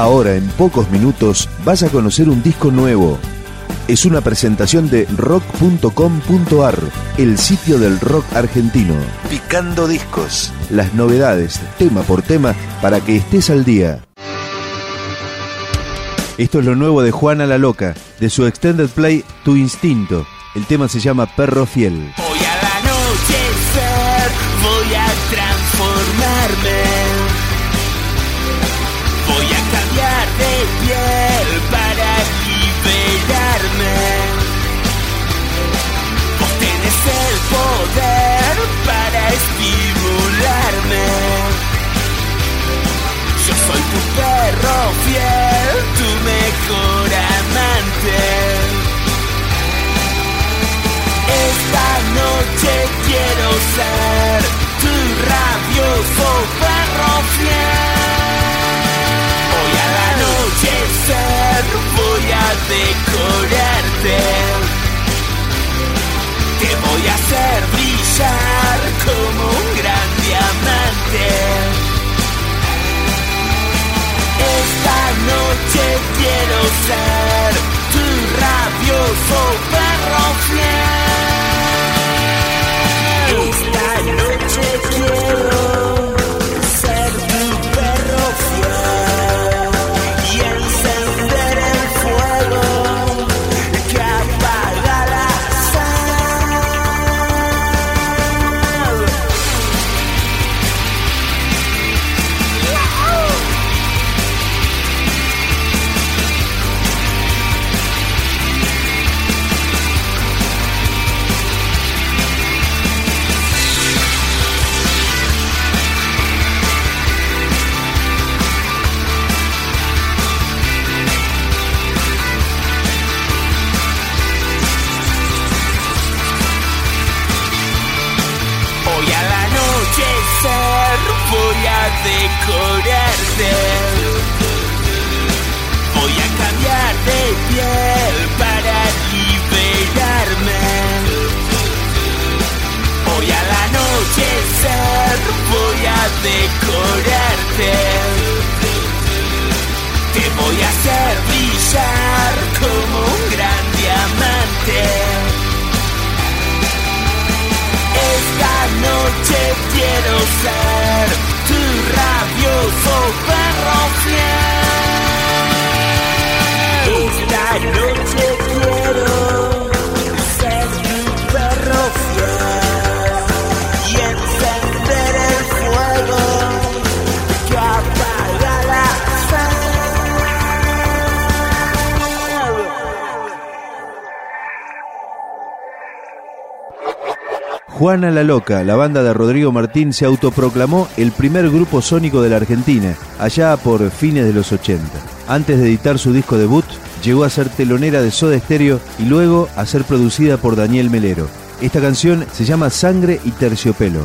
Ahora, en pocos minutos, vas a conocer un disco nuevo. Es una presentación de rock.com.ar, el sitio del rock argentino. Picando discos. Las novedades, tema por tema, para que estés al día. Esto es lo nuevo de Juana la Loca, de su extended play Tu Instinto. El tema se llama Perro Fiel. Hoy al anochecer voy a transformarme. Ser tu rabioso perro fiel. Decorarte. Te voy a hacer brillar como un gran diamante. Esta noche quiero ser tu rabioso perro. Esta noche Juana la Loca, la banda de Rodrigo Martín, se autoproclamó el primer grupo sónico de la Argentina, allá por fines de los 80. Antes de editar su disco debut, llegó a ser telonera de Soda Stereo y luego a ser producida por Daniel Melero. Esta canción se llama Sangre y Terciopelo.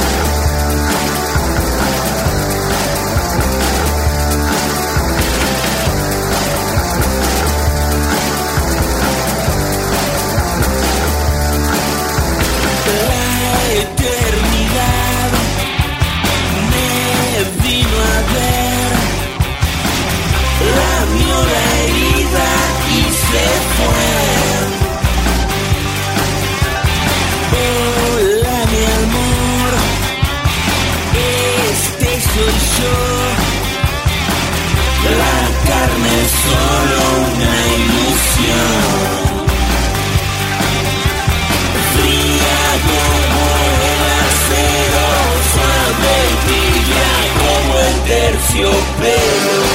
terciopelo.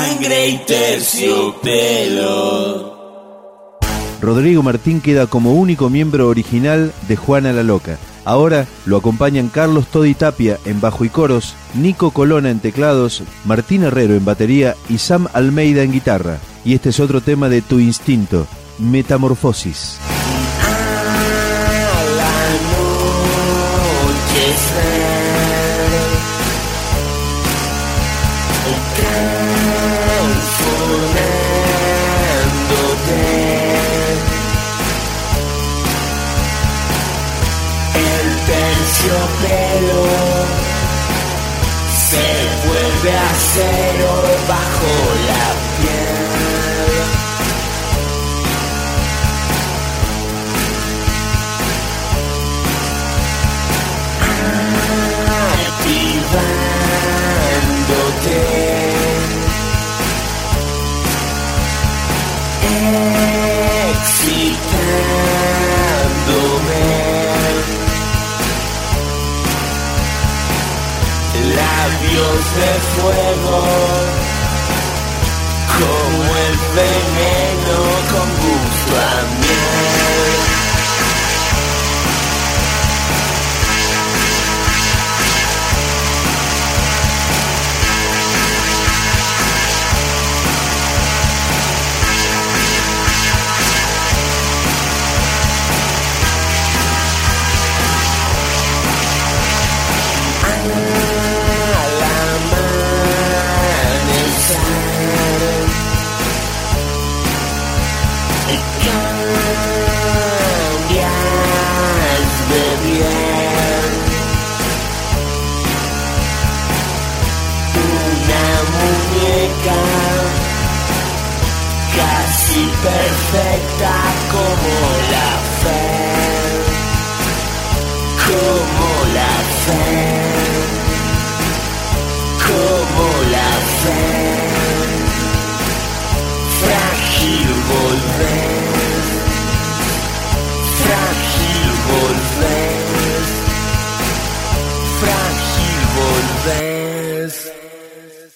Sangre y terciopelo. Rodrigo Martín queda como único miembro original de Juana la Loca. Ahora lo acompañan Carlos Todi Tapia en bajo y coros, Nico Colona en teclados, Martín Herrero en batería y Sam Almeida en guitarra. Y este es otro tema de Tu Instinto, Metamorfosis. Terciopelo se vuelve acero bajo la piel. Labios de fuego, como el veneno con gusto a miel.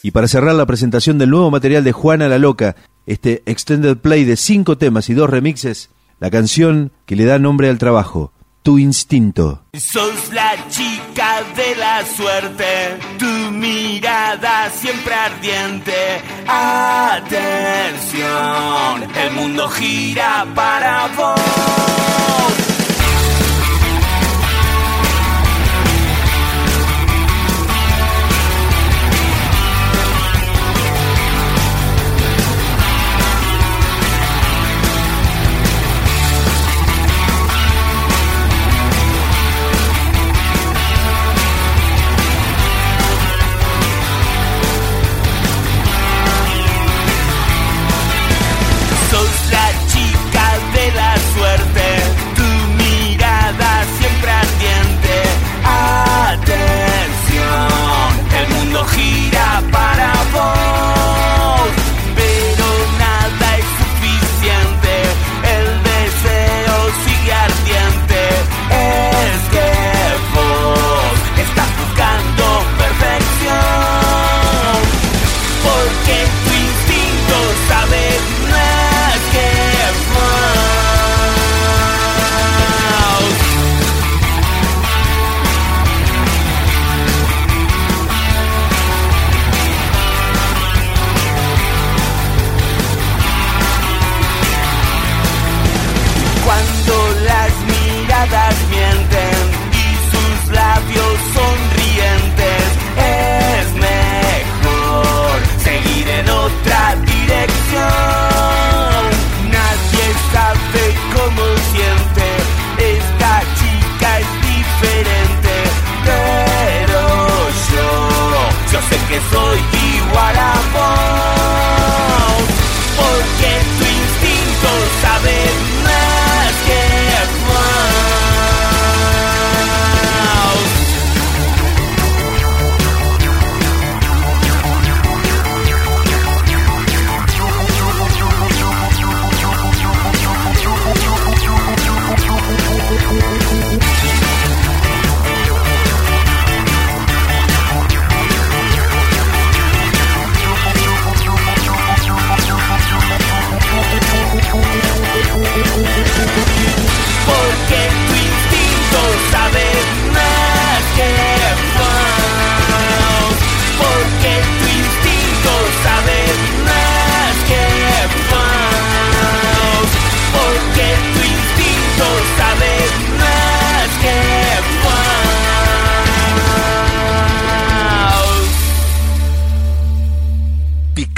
Y para cerrar la presentación del nuevo material de Juana la Loca, este extended play de cinco temas y dos remixes, la canción que le da nombre al trabajo, Tu Instinto. Sos la chica de la suerte, tu mirada siempre ardiente. Atención, el mundo gira para vos.